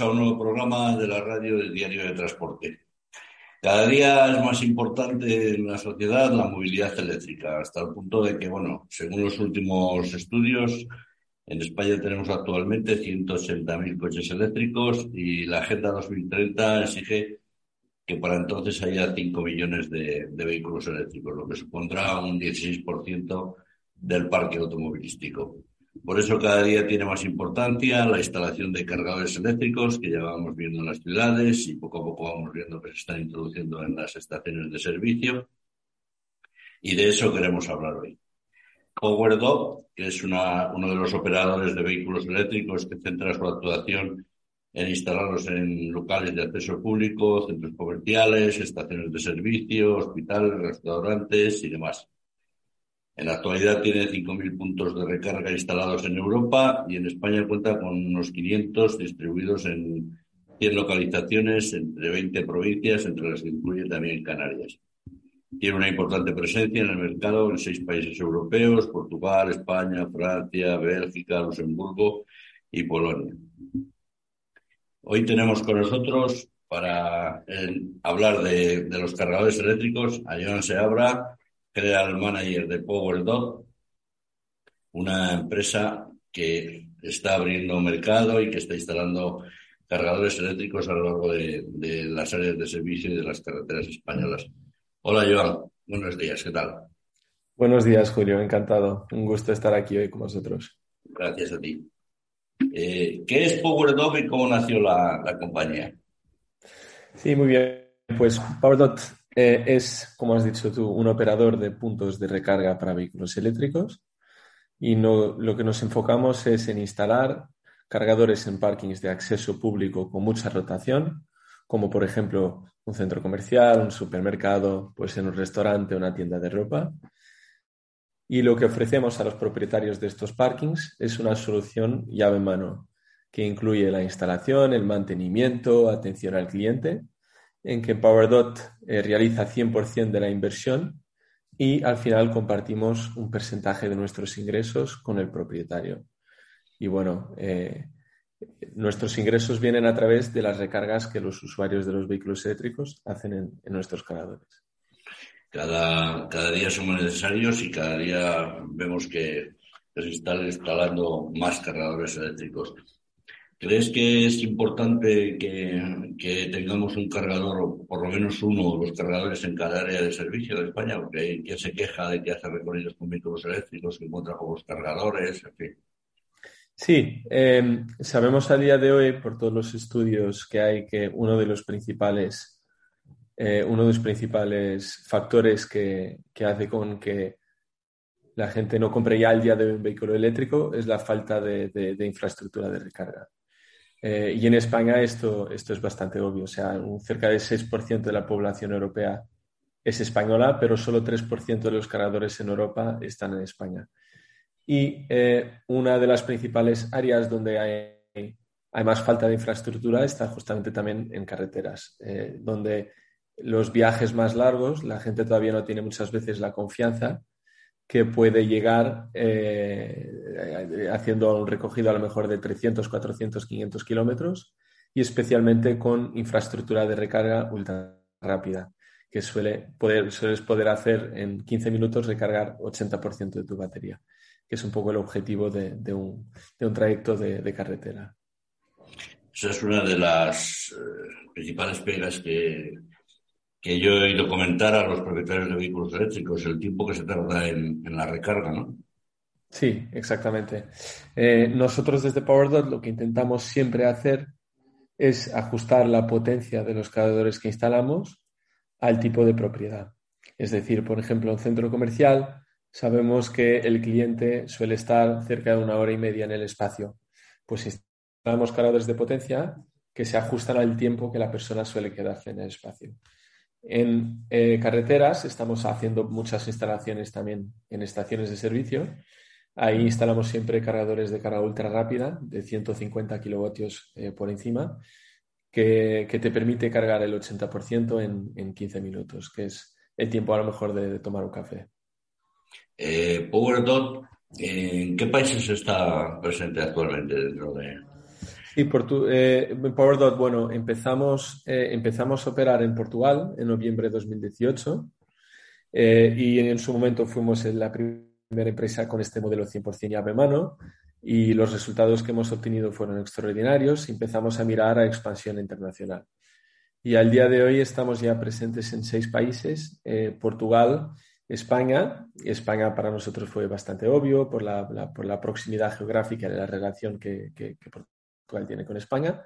A un nuevo programa de la radio del Diario de Transporte. Cada día es más importante en la sociedad la movilidad eléctrica, hasta el punto de que, bueno, según los últimos estudios, en España tenemos actualmente 180.000 coches eléctricos y la Agenda 2030 exige que para entonces haya 5 millones de vehículos eléctricos, lo que supondrá un 16% del parque automovilístico. Por eso cada día tiene más importancia la instalación de cargadores eléctricos que ya vamos viendo en las ciudades y poco a poco vamos viendo que se están introduciendo en las estaciones de servicio. Y de eso queremos hablar hoy. PowerDog, que es uno de los operadores de vehículos eléctricos que centra su actuación en instalarlos en locales de acceso público, centros comerciales, estaciones de servicio, hospitales, restaurantes y demás. En la actualidad tiene 5.000 puntos de recarga instalados en Europa y en España cuenta con unos 500 distribuidos en 100 localizaciones entre 20 provincias, entre las que incluye también Canarias. Tiene una importante presencia en el mercado en seis países europeos, Portugal, España, Francia, Bélgica, Luxemburgo y Polonia. Hoy tenemos con nosotros para eh, hablar de, los cargadores eléctricos a Joan Seabra, General Manager de PowerDog, una empresa que está abriendo mercado y que está instalando cargadores eléctricos a lo largo de, de las áreas de servicio y de las carreteras españolas. Hola, Joan. Buenos días. ¿Qué tal? Buenos días, Julio. Encantado. Un gusto estar aquí hoy con vosotros. Gracias a ti. Eh, ¿Qué es PowerDog y cómo nació la, la compañía? Sí, muy bien. Pues PowerDot eh, es, como has dicho tú, un operador de puntos de recarga para vehículos eléctricos y no, lo que nos enfocamos es en instalar cargadores en parkings de acceso público con mucha rotación, como por ejemplo un centro comercial, un supermercado, pues en un restaurante, una tienda de ropa. Y lo que ofrecemos a los propietarios de estos parkings es una solución llave en mano, que incluye la instalación, el mantenimiento, atención al cliente en que PowerDot eh, realiza 100% de la inversión y al final compartimos un porcentaje de nuestros ingresos con el propietario. Y bueno, eh, nuestros ingresos vienen a través de las recargas que los usuarios de los vehículos eléctricos hacen en, en nuestros cargadores. Cada, cada, día somos necesarios y cada día vemos que se están instalando más cargadores eléctricos. ¿Crees que es importante que, tengamos un cargador, o por lo menos uno de los cargadores en cada área de servicio de España? Porque hay quien se queja de que hace recorridos con vehículos eléctricos, que encuentra pocos cargadores, en fin. Sí, eh, sabemos a día de hoy, por todos los estudios que hay, que uno de los principales, eh, uno de los principales factores que, hace con que la gente no compre ya el día de hoy un vehículo eléctrico es la falta de infraestructura de recarga. Eh, y en España esto, esto es bastante obvio. O sea, un, cerca del 6% de la población europea es española, pero solo 3% de los cargadores en Europa están en España. Y eh, una de las principales áreas donde hay, hay, más falta de infraestructura está justamente también en carreteras, eh, donde los viajes más largos, la gente todavía no tiene muchas veces la confianza que puede llegar eh, haciendo un recogido a lo mejor de 300, 400, 500 kilómetros y especialmente con infraestructura de recarga ultra rápida, que suele poder, sueles poder hacer en 15 minutos recargar 80% de tu batería, que es un poco el objetivo de, un, de un, trayecto de, de, carretera. Esa es una de las eh, principales pegas que, que yo he oído comentar a los propietarios de vehículos eléctricos, el tiempo que se tarda en, la recarga, ¿no? Sí, exactamente. Eh, nosotros desde PowerDot lo que intentamos siempre hacer es ajustar la potencia de los cargadores que instalamos al tipo de propiedad. Es decir, por ejemplo, en centro comercial sabemos que el cliente suele estar cerca de una hora y media en el espacio. Pues instalamos cargadores de potencia que se ajustan al tiempo que la persona suele quedarse en el espacio. En eh, carreteras estamos haciendo muchas instalaciones también en estaciones de servicio. Ahí instalamos siempre cargadores de carga ultra rápida de 150 kilovatios eh, por encima, que, te permite cargar el 80% en, en, 15 minutos, que es el tiempo a lo mejor de, de tomar un café. Eh, PowerDot, ¿en qué países está presente actualmente dentro de, Sí, eh, PowerDot, bueno, empezamos, eh, empezamos a operar en Portugal en noviembre de 2018 eh, y en su momento fuimos la primera empresa con este modelo 100% llave mano y los resultados que hemos obtenido fueron extraordinarios y empezamos a mirar a expansión internacional. Y al día de hoy estamos ya presentes en seis países, Portugal, España. España para nosotros fue bastante obvio por la, por la proximidad geográfica de la relación que, que, que Portugal tiene con España.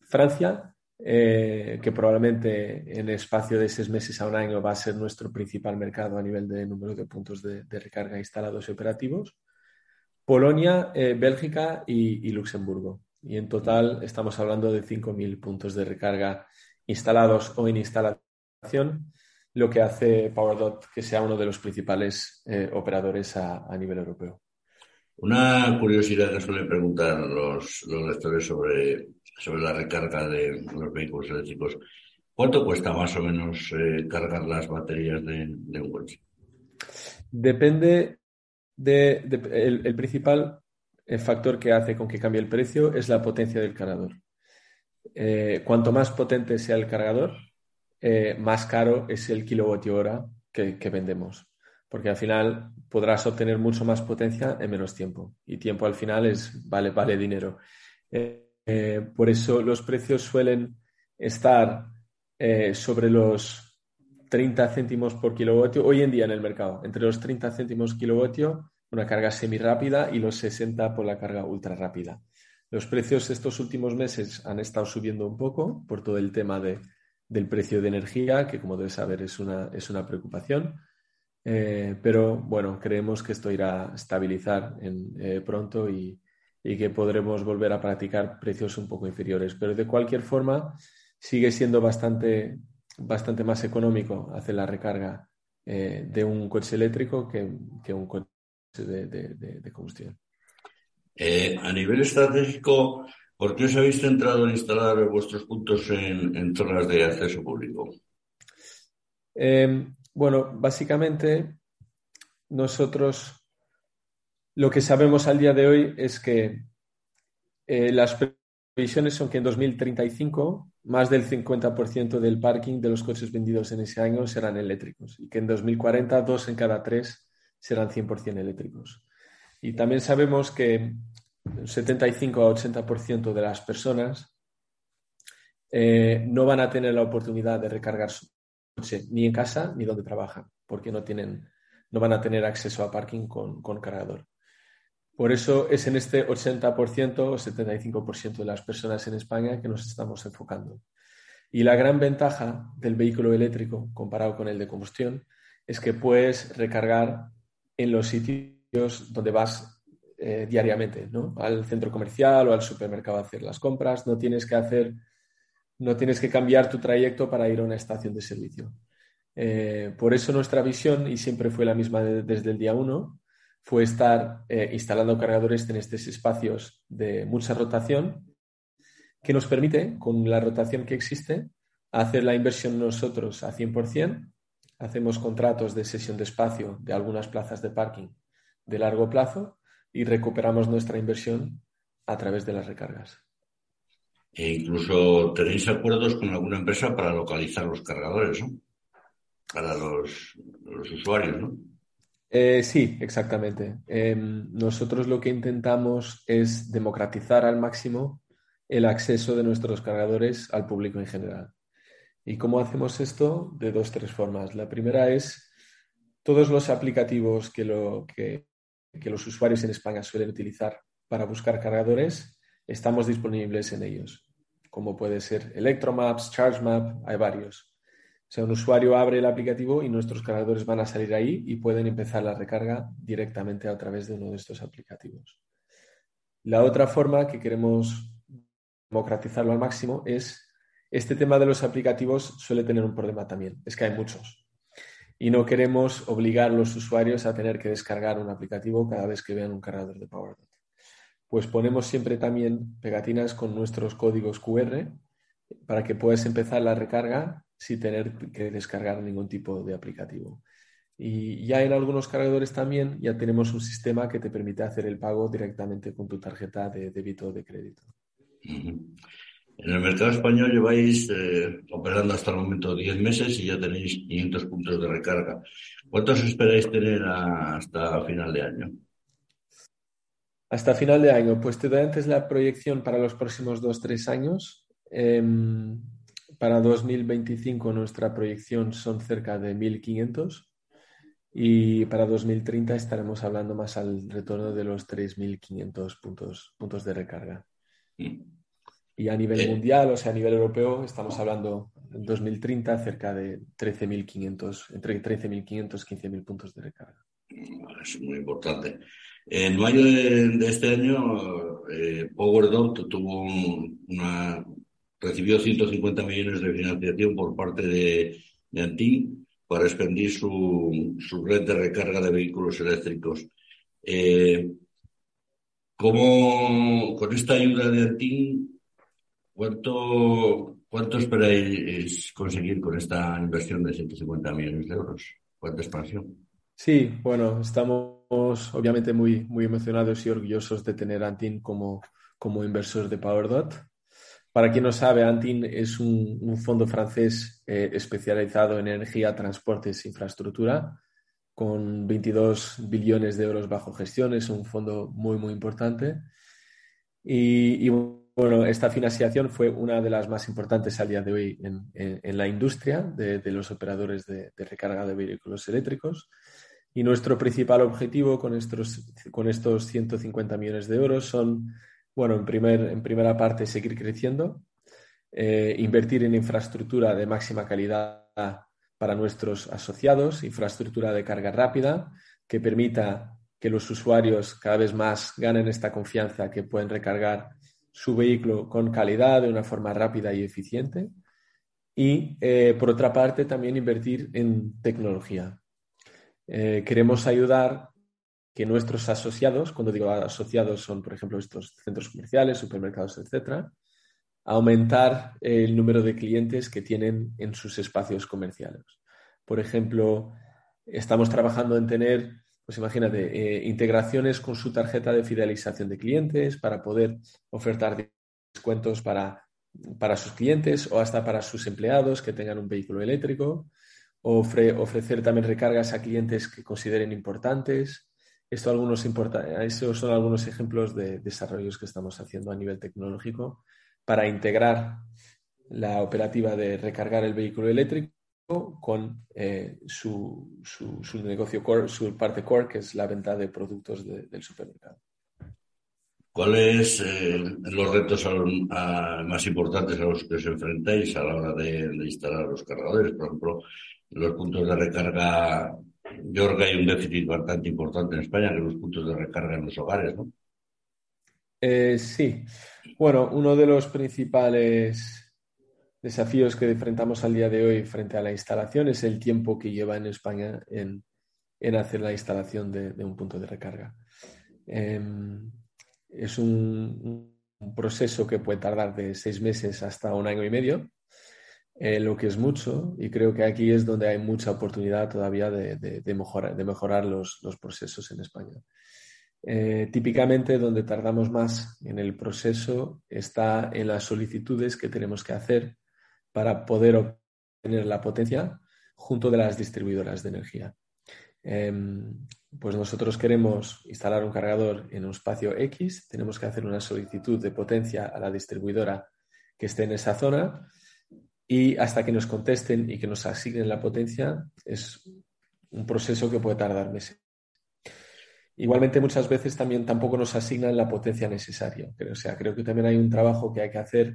Francia, eh, que probablemente en espacio de seis meses a un año va a ser nuestro principal mercado a nivel de número de puntos de, recarga instalados y operativos. Polonia, eh, Bélgica y, Luxemburgo. Y en total estamos hablando de 5.000 puntos de recarga instalados o en instalación, lo que hace PowerDot que sea uno de los principales eh, operadores a nivel europeo. Una curiosidad que suelen preguntar los, lectores sobre, sobre la recarga de los vehículos eléctricos. ¿Cuánto cuesta más o menos eh, cargar las baterías de, un coche? Depende de, el, principal factor que hace con que cambie el precio es la potencia del cargador. Eh, cuanto más potente sea el cargador, eh, más caro es el kilovatio hora que vendemos porque al final podrás obtener mucho más potencia en menos tiempo y tiempo al final es vale, vale dinero. Eh, eh, por eso los precios suelen estar eh, sobre los 30 céntimos por kilovatio hoy en día en el mercado, entre los 30 céntimos kilovatio una carga semi rápida y los 60 por la carga ultra rápida. Los precios estos últimos meses han estado subiendo un poco por todo el tema de, del precio de energía, que como debes saber es una, es una preocupación eh, pero bueno, creemos que esto irá a estabilizar en, eh, pronto y, que podremos volver a practicar precios un poco inferiores. Pero de cualquier forma, sigue siendo bastante, bastante más económico hacer la recarga eh, de un coche eléctrico que, que un coche de, de, combustión. a nivel estratégico, ¿por qué os habéis centrado en instalar vuestros puntos en, en zonas de acceso público? Bueno, básicamente nosotros lo que sabemos al día de hoy es que eh, las previsiones son que en 2035 más del 50% del parking de los coches vendidos en ese año serán eléctricos y que en 2040 dos en cada tres serán 100% eléctricos. Y también sabemos que 75 a 80% de las personas eh, no van a tener la oportunidad de recargar su ni en casa ni donde trabajan, porque no, tienen, no van a tener acceso a parking con, con cargador. Por eso es en este 80% o 75% de las personas en España que nos estamos enfocando. Y la gran ventaja del vehículo eléctrico comparado con el de combustión es que puedes recargar en los sitios donde vas eh, diariamente, ¿no? al centro comercial o al supermercado a hacer las compras. No tienes que hacer no tienes que cambiar tu trayecto para ir a una estación de servicio. Eh, por eso nuestra visión, y siempre fue la misma desde el día uno, fue estar eh, instalando cargadores en estos espacios de mucha rotación que nos permite, con la rotación que existe, hacer la inversión nosotros a 100%. Hacemos contratos de sesión de espacio de algunas plazas de parking de largo plazo y recuperamos nuestra inversión a través de las recargas. E incluso tenéis acuerdos con alguna empresa para localizar los cargadores, ¿no? Para los, usuarios, ¿no? Eh, sí, exactamente. Em, nosotros lo que intentamos es democratizar al máximo el acceso de nuestros cargadores al público en general. ¿Y cómo hacemos esto? De dos, tres formas. La primera es todos los aplicativos que, lo, que los usuarios en España suelen utilizar para buscar cargadores, estamos disponibles en ellos, como puede ser Electromaps, ChargeMap, hay varios. O sea, un usuario abre el aplicativo y nuestros cargadores van a salir ahí y pueden empezar la recarga directamente a través de uno de estos aplicativos. La otra forma que queremos democratizarlo al máximo es este tema de los aplicativos suele tener un problema también, es que hay muchos. Y no queremos obligar a los usuarios a tener que descargar un aplicativo cada vez que vean un cargador de PowerDot pues ponemos siempre también pegatinas con nuestros códigos QR para que puedas empezar la recarga sin tener que descargar ningún tipo de aplicativo. Y ya en algunos cargadores también ya tenemos un sistema que te permite hacer el pago directamente con tu tarjeta de débito o de crédito. En el mercado español lleváis eh, operando hasta el momento 10 meses y ya tenéis 500 puntos de recarga. ¿Cuántos esperáis tener hasta final de año? Hasta final de año, pues te doy antes la proyección para los próximos 2-3 años. Em, para 2025 nuestra proyección son cerca de 1.500 y para 2030 estaremos hablando más al retorno de los 3.500 puntos, puntos de recarga. Y a nivel mundial, o sea, a nivel europeo, estamos hablando en 2030 cerca de 13.500, entre 13.500 y 15.000 puntos de recarga. Es muy importante. En mayo de, este año, eh, PowerDot tuvo una, recibió 150 millones de financiación por parte de, de Antin para expandir su, su, red de recarga de vehículos eléctricos. Eh, ¿Cómo, con esta ayuda de Antin, ¿Cuánto, cuánto esperáis conseguir con esta inversión de 150 millones de euros? ¿Cuánta expansión? Sí, bueno, estamos obviamente muy, muy emocionados y orgullosos de tener a Antin como, como inversor de PowerDot. Para quien no sabe, Antin es un, fondo francés eh, especializado en energía, transportes e infraestructura, con 22 billones de euros bajo gestión. Es un fondo muy, muy importante. Y, bueno, esta financiación fue una de las más importantes al día de hoy en, la industria de, los operadores de, recarga de vehículos eléctricos. Y nuestro principal objetivo con estos, con estos 150 millones de euros son, bueno, en, primer, en primera parte, seguir creciendo, eh, invertir en infraestructura de máxima calidad para nuestros asociados, infraestructura de carga rápida que permita que los usuarios cada vez más ganen esta confianza que pueden recargar su vehículo con calidad, de una forma rápida y eficiente. Y, eh, por otra parte, también invertir en tecnología. Eh, queremos ayudar que nuestros asociados, cuando digo asociados son, por ejemplo, estos centros comerciales, supermercados, etcétera, aumentar el número de clientes que tienen en sus espacios comerciales. Por ejemplo, estamos trabajando en tener pues imagínate, eh, integraciones con su tarjeta de fidelización de clientes para poder ofertar descuentos para, para sus clientes o hasta para sus empleados que tengan un vehículo eléctrico, o ofrecer también recargas a clientes que consideren importantes. Esto algunos importa esos son algunos ejemplos de desarrollos que estamos haciendo a nivel tecnológico para integrar la operativa de recargar el vehículo eléctrico con eh, su, su, negocio core, su parte core, que es la venta de productos del supermercado. ¿Cuáles eh, los retos más importantes a los que os enfrentáis a la hora de, instalar los cargadores? Por ejemplo, los puntos de recarga, yo creo que hay un déficit bastante importante en España, que los puntos de recarga en los hogares, ¿no? Eh, sí. Bueno, uno de los principales desafíos que enfrentamos al día de hoy frente a la instalación es el tiempo que lleva en España en, hacer la instalación de, un punto de recarga. Em, es un, proceso que puede tardar de seis meses hasta un año y medio, eh, lo que es mucho, y creo que aquí es donde hay mucha oportunidad todavía de, mejorar, los, procesos en España. Eh, típicamente donde tardamos más en el proceso está en las solicitudes que tenemos que hacer para poder obtener la potencia junto de las distribuidoras de energía. Em, pues nosotros queremos instalar un cargador en un espacio X, tenemos que hacer una solicitud de potencia a la distribuidora que esté en esa zona y hasta que nos contesten y que nos asignen la potencia es un proceso que puede tardar meses. Igualmente muchas veces también tampoco nos asignan la potencia necesaria. O sea, creo que también hay un trabajo que hay que hacer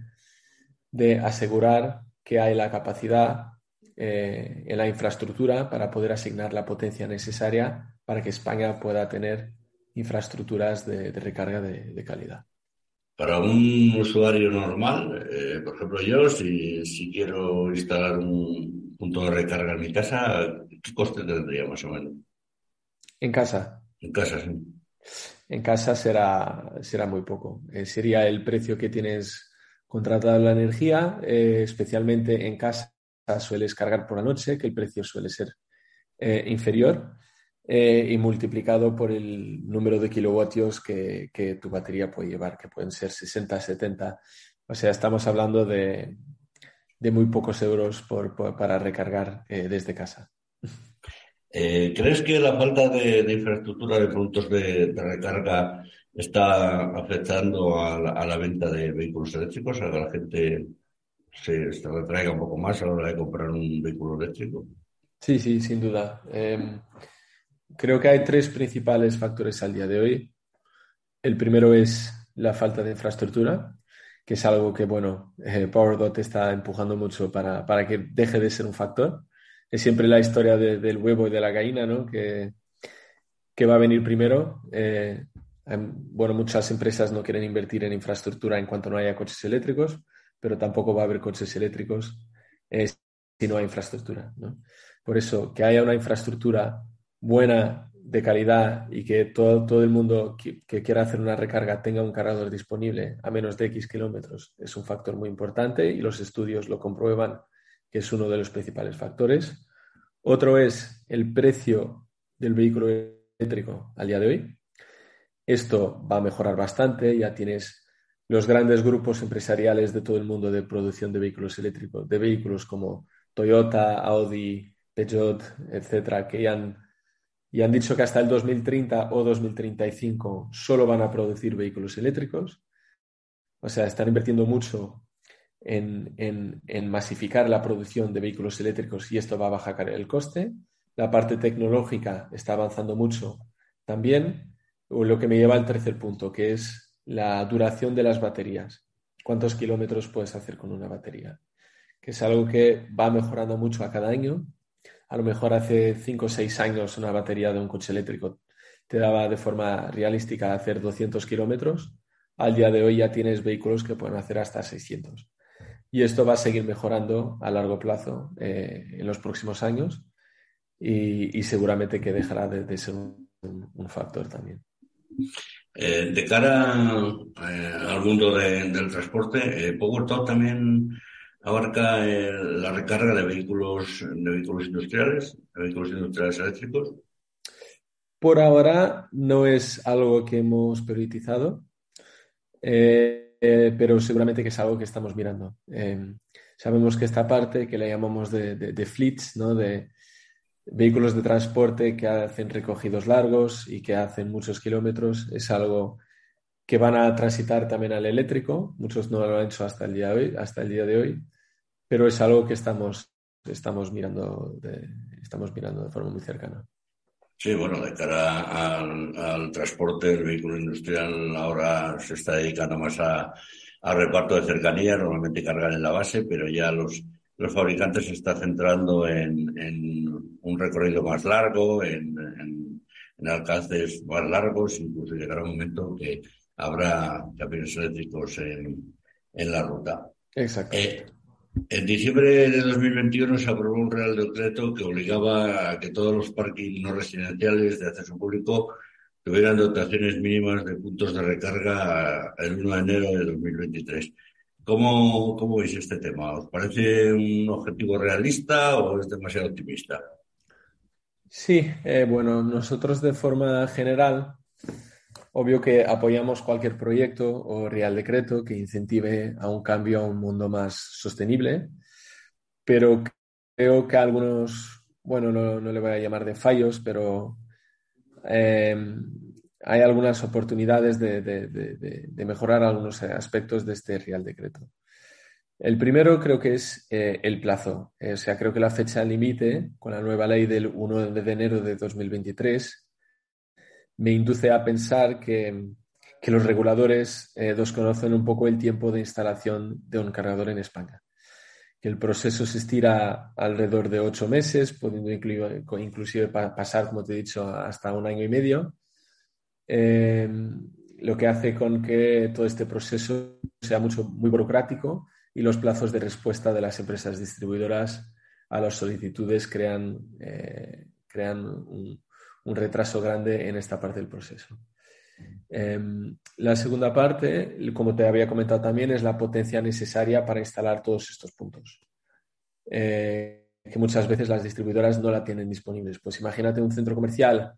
de asegurar que hay la capacidad eh, en la infraestructura para poder asignar la potencia necesaria para que España pueda tener infraestructuras de, recarga de, calidad. Para un usuario normal, eh, por ejemplo yo, si, quiero instalar un punto de recarga en mi casa, ¿qué coste tendría más o menos? En casa. En casa, sí. En casa será, será muy poco. Eh, sería el precio que tienes contratar la energía, eh, especialmente en casa sueles cargar por la noche, que el precio suele ser eh, inferior. Eh, y multiplicado por el número de kilovatios que, tu batería puede llevar, que pueden ser 60, 70. O sea, estamos hablando de, muy pocos euros para recargar eh, desde casa. Eh, ¿Crees que la falta de, infraestructura de puntos de, recarga está afectando a la, venta de vehículos eléctricos? ¿A que la gente se, se, retraiga un poco más a la hora de comprar un vehículo eléctrico? Sí, sí, sin duda. Em, creo que hay tres principales factores al día de hoy. El primero es la falta de infraestructura, que es algo que, bueno, eh, PowerDot está empujando mucho para, para, que deje de ser un factor. Es siempre la historia del huevo y de la gallina, ¿no? Que, que va a venir primero. Eh, bueno, muchas empresas no quieren invertir en infraestructura en cuanto no haya coches eléctricos, pero tampoco va a haber coches eléctricos eh, si no hay infraestructura. ¿no? Por eso, que haya una infraestructura buena, de calidad y que todo, todo el mundo que, quiera hacer una recarga tenga un cargador disponible a menos de X kilómetros es un factor muy importante y los estudios lo comprueban que es uno de los principales factores. Otro es el precio del vehículo eléctrico al día de hoy. Esto va a mejorar bastante, ya tienes los grandes grupos empresariales de todo el mundo de producción de vehículos eléctricos, de vehículos como Toyota, Audi, Peugeot, etcétera, que ya han y han dicho que hasta el 2030 o 2035 solo van a producir vehículos eléctricos. O sea, están invirtiendo mucho en, masificar la producción de vehículos eléctricos y esto va a bajar el coste. La parte tecnológica está avanzando mucho también, lo que me lleva al tercer punto, que es la duración de las baterías. ¿Cuántos kilómetros puedes hacer con una batería? Que es algo que va mejorando mucho a cada año a lo mejor hace 5 o 6 años una batería de un coche eléctrico te daba de forma realística hacer 200 kilómetros, al día de hoy ya tienes vehículos que pueden hacer hasta 600. Y esto va a seguir mejorando a largo plazo eh, en los próximos años y, seguramente que dejará de, ser un, factor también. Eh, de cara eh, al mundo del transporte, PowerTalk también abarca la recarga de vehículos, de vehículos industriales, de vehículos industriales eléctricos. Por ahora no es algo que hemos priorizado, eh, eh, pero seguramente que es algo que estamos mirando. Em, sabemos que esta parte que le llamamos de, fleets, ¿no? de vehículos de transporte que hacen recogidos largos y que hacen muchos kilómetros, es algo que van a transitar también al eléctrico. Muchos no lo han hecho hasta el día de hoy. Hasta el día de hoy pero es algo que estamos, estamos, mirando, de, estamos mirando de forma muy cercana. Sí, bueno, de cara al, transporte, el vehículo industrial ahora se está dedicando más a, reparto de cercanía, normalmente cargan en la base, pero ya los, los fabricantes se están centrando en, un recorrido más largo, en, alcances más largos, incluso llegará un momento que habrá camiones eléctricos en, la ruta. Eh, en diciembre de 2021 se aprobó un Real Decreto que obligaba a que todos los parques no residenciales de acceso público tuvieran dotaciones mínimas de puntos de recarga el 1 de enero de 2023. ¿Cómo, cómo veis este tema? ¿Os parece un objetivo realista o es demasiado optimista? Sí, eh, bueno, nosotros de forma general Obvio que apoyamos cualquier proyecto o real decreto que incentive a un cambio a un mundo más sostenible, pero creo que algunos, bueno, no, le voy a llamar de fallos, pero em, hay algunas oportunidades de, mejorar algunos aspectos de este real decreto. El primero creo que es eh, el plazo. Eh, o sea, creo que la fecha límite con la nueva ley del 1 de enero de 2023 me induce a pensar que, los reguladores eh, desconocen un poco el tiempo de instalación de un cargador en España. Que el proceso se estira alrededor de ocho meses, pudiendo inclusive pasar, como te he dicho, hasta un año y medio. Eh, lo que hace con que todo este proceso sea mucho, muy burocrático y los plazos de respuesta de las empresas distribuidoras a las solicitudes crean, eh, crean un, un retraso grande en esta parte del proceso. Em, la segunda parte, como te había comentado también, es la potencia necesaria para instalar todos estos puntos. Eh, que muchas veces las distribuidoras no la tienen disponibles. Pues imagínate un centro comercial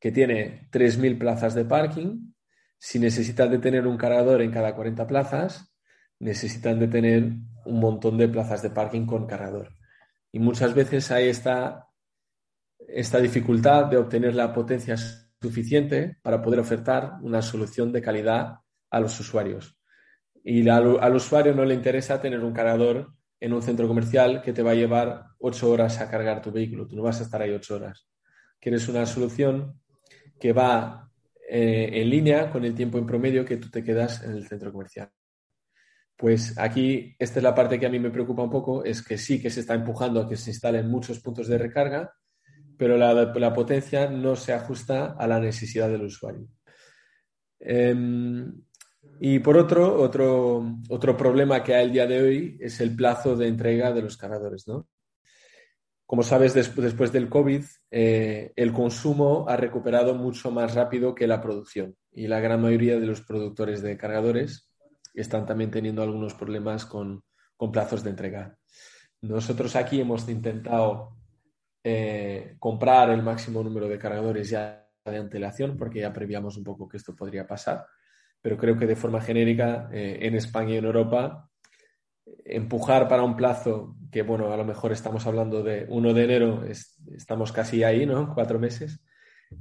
que tiene 3.000 plazas de parking, si necesitan de tener un cargador en cada 40 plazas, necesitan de tener un montón de plazas de parking con cargador. Y muchas veces hay esta, esta dificultad de obtener la potencia suficiente para poder ofertar una solución de calidad a los usuarios. Y al, usuario no le interesa tener un cargador en un centro comercial que te va a llevar ocho horas a cargar tu vehículo. Tú no vas a estar ahí ocho horas. Quieres una solución que va eh, en línea con el tiempo en promedio que tú te quedas en el centro comercial. Pues aquí, esta es la parte que a mí me preocupa un poco, es que sí que se está empujando a que se instalen muchos puntos de recarga, pero la, potencia no se ajusta a la necesidad del usuario. Em, y por otro, otro, otro problema que hay el día de hoy es el plazo de entrega de los cargadores, ¿no? Como sabes, después del COVID, eh, el consumo ha recuperado mucho más rápido que la producción y la gran mayoría de los productores de cargadores están también teniendo algunos problemas con, plazos de entrega. Nosotros aquí hemos intentado eh, comprar el máximo número de cargadores ya de antelación porque ya prevíamos un poco que esto podría pasar, pero creo que de forma genérica eh, en España y en Europa empujar para un plazo que, bueno, a lo mejor estamos hablando de 1 de enero, estamos casi ahí, ¿no? Cuatro meses.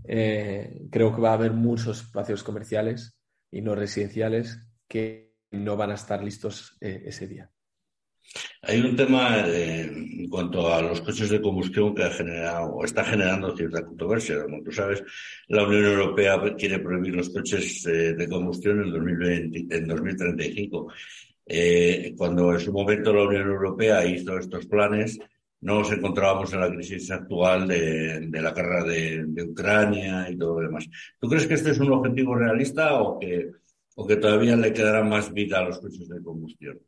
Eh, creo que va a haber muchos espacios comerciales y no residenciales que no van a estar listos ese día. Hay un tema eh, en cuanto a los coches de combustión que ha generado o está generando cierta controversia. Como tú sabes, la Unión Europea quiere prohibir los coches de combustión en, 2020, en 2035 eh, cuando en su momento la Unión Europea hizo estos planes, no nos encontrábamos en la crisis actual de, la guerra de, Ucrania y todo lo demás. ¿Tú crees que este es un objetivo realista o que, o que todavía le quedará más vida a los coches de combustión?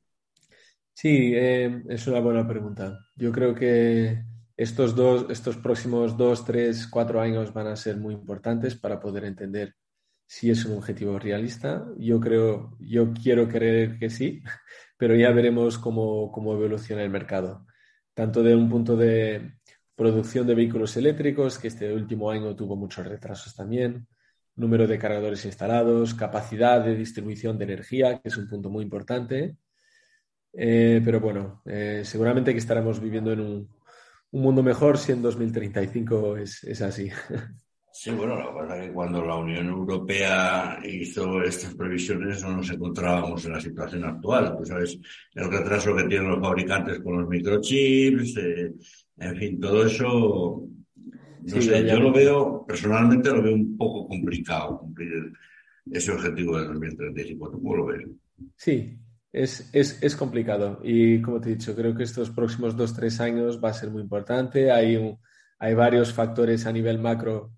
Sí, eh, es una buena pregunta. Yo creo que estos, dos, estos próximos dos, tres, cuatro años van a ser muy importantes para poder entender si es un objetivo realista. Yo creo, yo quiero creer que sí, pero ya veremos cómo, cómo evoluciona el mercado. Tanto de un punto de producción de vehículos eléctricos, que este último año tuvo muchos retrasos también, número de cargadores instalados, capacidad de distribución de energía, que es un punto muy importante. Eh, pero bueno, eh, seguramente que estaremos viviendo en un, un, mundo mejor si en 2035 es, es así. Sí, bueno, la verdad es que cuando la Unión Europea hizo estas previsiones no nos encontrábamos en la situación actual. Tú sabes el retraso que tienen los fabricantes con los microchips, eh, en fin, todo eso, no sé, yo lo veo, personalmente lo veo un poco complicado cumplir ese objetivo de 2035. ¿Tú cómo lo ves? Sí, es, es, es, complicado y como te he dicho, creo que estos próximos dos, tres años va a ser muy importante. Hay, un, hay varios factores a nivel macro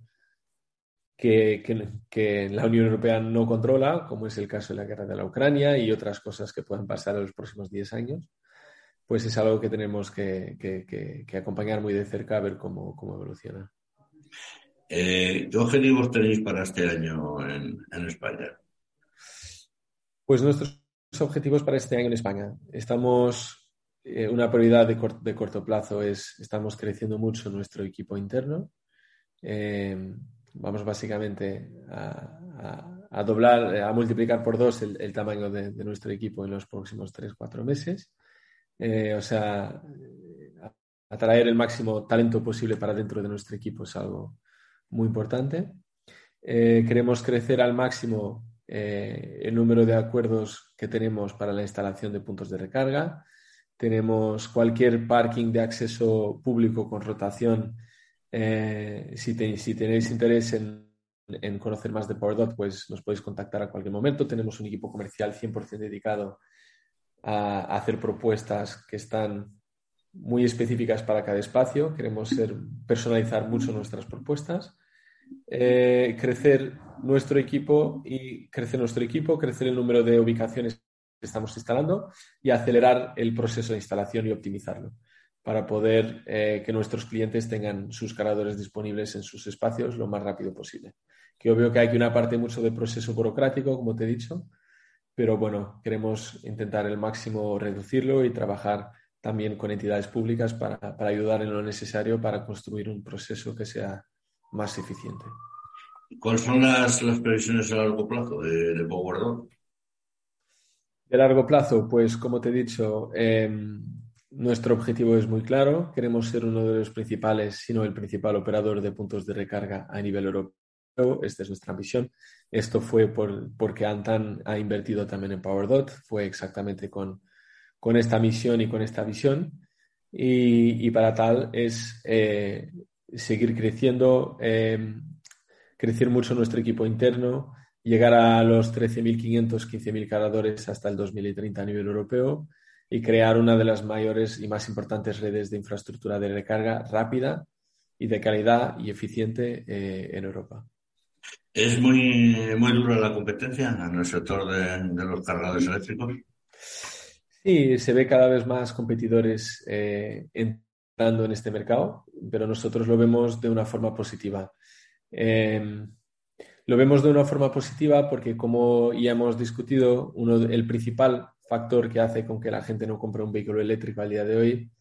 que, que, la Unión Europea no controla, como es el caso de la guerra de la Ucrania y otras cosas que puedan pasar en los próximos 10 años, pues es algo que tenemos que, que acompañar muy de cerca a ver cómo, cómo evoluciona. Eh, ¿Qué objetivos tenéis para este año en, en, España? Pues nuestros objetivos para este año en España. Estamos, eh, una prioridad de, corto plazo es, estamos creciendo mucho nuestro equipo interno. Eh, vamos básicamente a, doblar, a multiplicar por dos el, tamaño de, nuestro equipo en los próximos tres, cuatro meses. Eh, o sea, atraer el máximo talento posible para dentro de nuestro equipo es algo muy importante. Queremos crecer al máximo eh, el número de acuerdos que tenemos para la instalación de puntos de recarga. Tenemos cualquier parking de acceso público con rotación eh, si, tenéis interés en, conocer más de PowerDot, pues nos podéis contactar a cualquier momento. Tenemos un equipo comercial 100% dedicado a, hacer propuestas que están muy específicas para cada espacio. Queremos personalizar mucho nuestras propuestas. Eh, crecer nuestro equipo y crecer nuestro equipo, crecer el número de ubicaciones que estamos instalando y acelerar el proceso de instalación y optimizarlo para poder eh, que nuestros clientes tengan sus cargadores disponibles en sus espacios lo más rápido posible. Que veo que hay una parte mucho de proceso burocrático, como te he dicho, pero bueno, queremos intentar el máximo reducirlo y trabajar también con entidades públicas para, ayudar en lo necesario para construir un proceso que sea más eficiente. ¿Cuáles son las, previsiones a largo plazo de, de PowerDot? De largo plazo, pues como te he dicho, em, nuestro objetivo es muy claro. Queremos ser uno de los principales, si no el principal operador de puntos de recarga a nivel europeo. Esta es nuestra misión. Esto fue por, porque Antan ha invertido también en PowerDot. Fue exactamente con, con esta misión y con esta visión. Y, para tal es eh, seguir creciendo, em, crecer mucho nuestro equipo interno, llegar a los 13.500, 15.000 cargadores hasta el 2030 a nivel europeo y crear una de las mayores y más importantes redes de infraestructura de recarga rápida y de calidad y eficiente eh, en Europa. ¿Es muy, muy dura la competencia en el sector de, los cargadores eléctricos? Sí, se ve cada vez más competidores eh, entrando en este mercado, pero nosotros lo vemos de una forma positiva. Em, lo vemos de una forma positiva porque, como ya hemos discutido, el principal factor que hace con que la gente no compre un vehículo eléctrico al día de hoy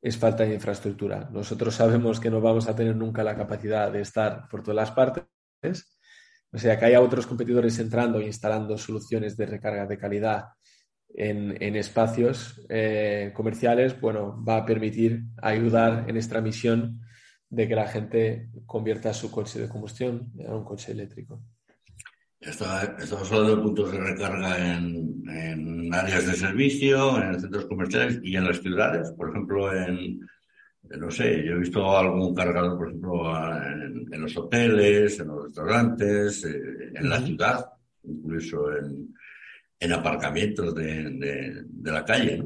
es falta de infraestructura. Nosotros sabemos que no vamos a tener nunca la capacidad de estar por todas las partes. O sea, que haya otros competidores entrando e instalando soluciones de recarga de calidad en, espacios eh, comerciales, bueno, va a permitir ayudar en esta misión de que la gente convierta su coche de combustión a un coche eléctrico estamos hablando de puntos de recarga en, áreas de servicio, en centros comerciales y en las ciudades. Por ejemplo, en, no sé, yo he visto algún cargador, por ejemplo, en, los hoteles, en los restaurantes, eh, en la ciudad, incluso en, aparcamientos de, la calle.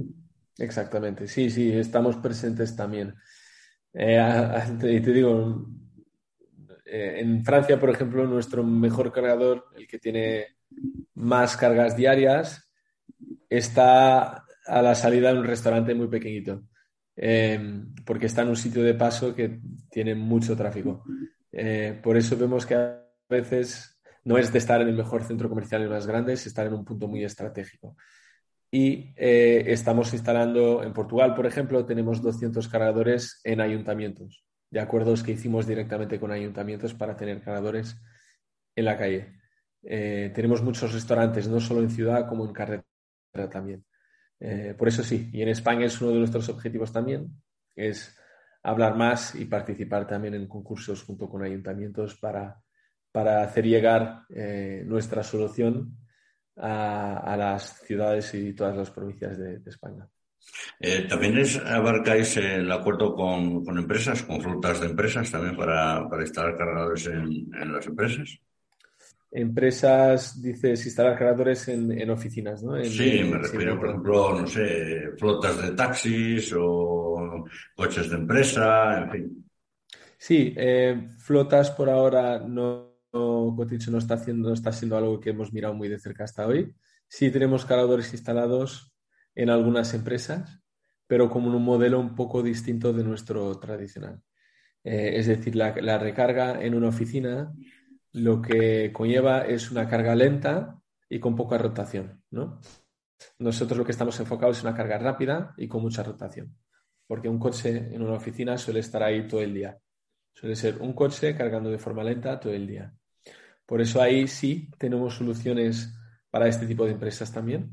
Exactamente, sí, sí, estamos presentes también. Eh, te digo, eh, en Francia, por ejemplo, nuestro mejor cargador, el que tiene más cargas diarias, está a la salida de un restaurante muy pequeñito, eh, porque está en un sitio de paso que tiene mucho tráfico. Eh, por eso vemos que a veces no es de estar en el mejor centro comercial más grande, es estar en un punto muy estratégico. Y estamos instalando en Portugal, por ejemplo, tenemos 200 cargadores en ayuntamientos de acuerdos que hicimos directamente con ayuntamientos para tener cargadores en la calle. Eh, tenemos muchos restaurantes, no solo en ciudad, como en carretera también. Eh, por eso sí, y en España es uno de nuestros objetivos también, es hablar más y participar también en concursos junto con ayuntamientos para, para hacer llegar eh, nuestra solución a, las ciudades y todas las provincias de España. Eh, también es, abarcáis el acuerdo con, empresas, con flotas de empresas también para, instalar cargadores en, las empresas. Empresas, dices, instalar cargadores en, oficinas, ¿no? sí, me refiero, por ejemplo, no sé, flotas de taxis o coches de empresa, en fin. Sí, eh, flotas por ahora no, no, no está haciendo, está siendo algo que hemos mirado muy de cerca hasta hoy. Sí tenemos cargadores instalados en algunas empresas, pero como un modelo un poco distinto de nuestro tradicional. Eh, es decir, la, recarga en una oficina lo que conlleva es una carga lenta y con poca rotación. ¿no? Nosotros lo que estamos enfocados es una carga rápida y con mucha rotación, porque un coche en una oficina suele estar ahí todo el día. Suele ser un coche cargando de forma lenta todo el día. Por eso ahí sí tenemos soluciones para este tipo de empresas también,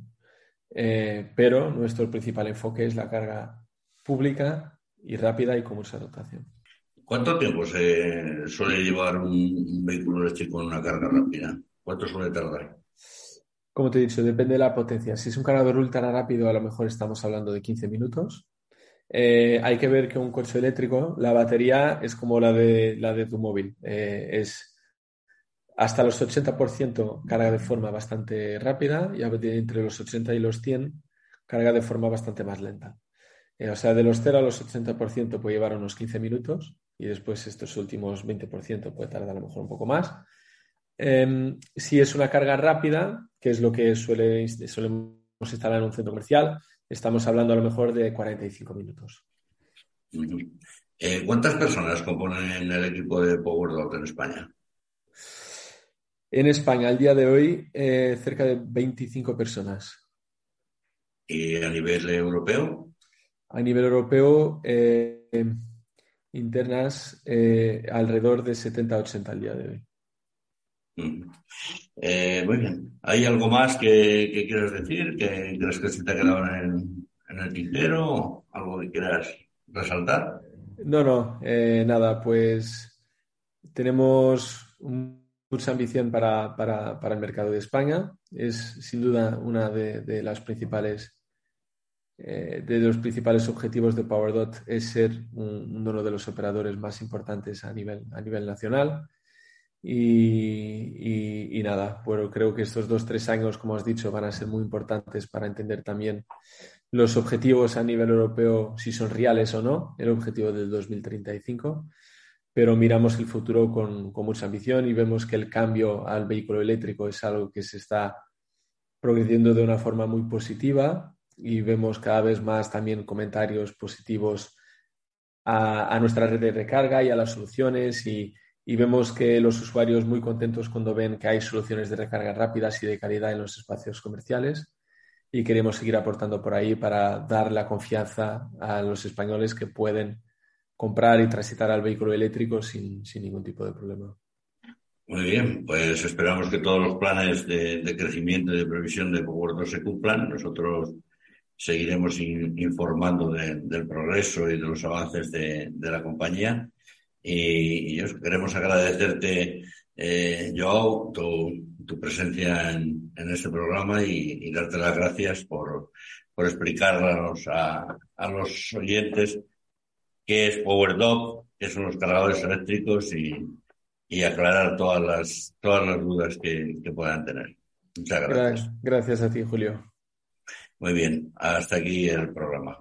eh, pero nuestro principal enfoque es la carga pública y rápida y con mucha rotación. ¿Cuánto tiempo se suele llevar un vehículo eléctrico en una carga rápida? ¿Cuánto suele tardar? Como te he dicho, depende de la potencia. Si es un cargador ultra rápido, a lo mejor estamos hablando de 15 minutos. Eh, hay que ver que un coche eléctrico, la batería es como la de, la de tu móvil. Eh, es hasta los 80% carga de forma bastante rápida y entre los 80 y los 100 carga de forma bastante más lenta. Eh, o sea, de los 0 a los 80% puede llevar unos 15 minutos y después estos últimos 20% puede tardar a lo mejor un poco más. Em, si es una carga rápida, que es lo que suele, solemos instalar en un centro comercial, estamos hablando a lo mejor de 45 minutos. Eh, ¿Cuántas personas componen el equipo de PowerDot en España? En España, al día de hoy, eh, cerca de 25 personas. ¿Y a nivel europeo? a nivel europeo, internas alrededor de 70-80 al día de hoy. Eh, muy bien. ¿Hay algo más que, quieras decir? ¿Que crees que se te ha quedado en, el tintero? ¿Algo que quieras resaltar? No, no, eh, nada, pues tenemos mucha ambición para, el mercado de España. Es sin duda una de, las principales eh, de los principales objetivos de PowerDot es ser uno de los operadores más importantes a nivel, a nivel nacional. Y, nada, bueno, creo que estos dos, tres años, como has dicho, van a ser muy importantes para entender también los objetivos a nivel europeo, si son reales o no, el objetivo del 2035. Pero miramos el futuro con, con mucha ambición y vemos que el cambio al vehículo eléctrico es algo que se está progrediendo de una forma muy positiva y vemos cada vez más también comentarios positivos a, a nuestra red de recarga y a las soluciones y, y vemos que los usuarios muy contentos cuando ven que hay soluciones de recarga rápidas y de calidad en los espacios comerciales y queremos seguir aportando por ahí para dar la confianza a los españoles que pueden comprar y transitar al vehículo eléctrico sin, ningún tipo de problema. Muy bien, pues esperamos que todos los planes de, crecimiento y de previsión de Power se cumplan. Nosotros seguiremos informando del progreso y de los avances de la compañía y, queremos agradecerte, eh, Joao, tu, presencia en, este programa y, darte las gracias por, por explicarnos a, los oyentes qué es PowerDog, qué son los cargadores eléctricos y, aclarar todas las, todas las dudas que, que puedan tener. Muchas gracias. Gracias a ti, Julio. Muy bien, hasta aquí el programa.